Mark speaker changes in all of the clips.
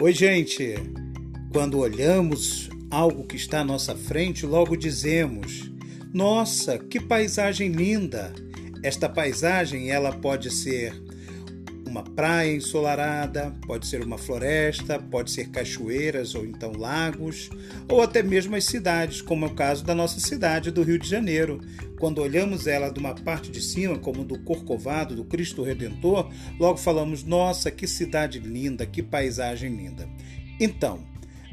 Speaker 1: Oi, gente! Quando olhamos algo que está à nossa frente, logo dizemos: Nossa, que paisagem linda! Esta paisagem ela pode ser uma praia ensolarada, pode ser uma floresta, pode ser cachoeiras ou então lagos, ou até mesmo as cidades, como é o caso da nossa cidade do Rio de Janeiro. Quando olhamos ela de uma parte de cima, como do Corcovado, do Cristo Redentor, logo falamos: nossa, que cidade linda, que paisagem linda. Então,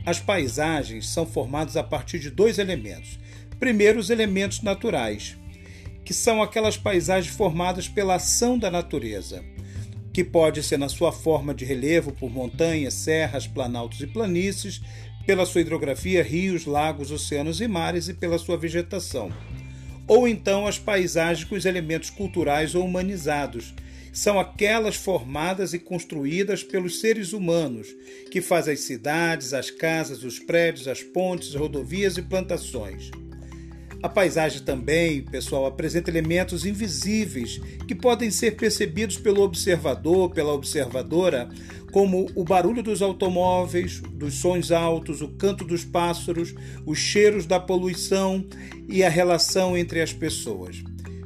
Speaker 1: as paisagens são formadas a partir de dois elementos. Primeiro, os elementos naturais, que são aquelas paisagens formadas pela ação da natureza que pode ser na sua forma de relevo por montanhas, serras, planaltos e planícies, pela sua hidrografia, rios, lagos, oceanos e mares e pela sua vegetação. Ou então as paisagens com os elementos culturais ou humanizados, são aquelas formadas e construídas pelos seres humanos, que fazem as cidades, as casas, os prédios, as pontes, rodovias e plantações. A paisagem também, pessoal, apresenta elementos invisíveis que podem ser percebidos pelo observador, pela observadora, como o barulho dos automóveis, dos sons altos, o canto dos pássaros, os cheiros da poluição e a relação entre as pessoas.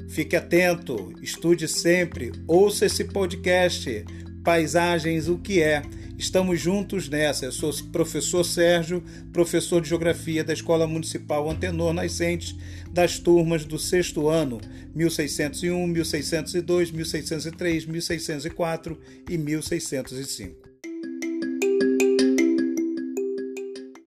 Speaker 1: Fique atento, estude sempre, ouça esse podcast Paisagens o que é Estamos juntos nessa. Eu sou professor Sérgio, professor de Geografia da Escola Municipal Antenor Nascentes, das turmas do sexto ano, 1601, 1602, 1603, 1604 e 1605.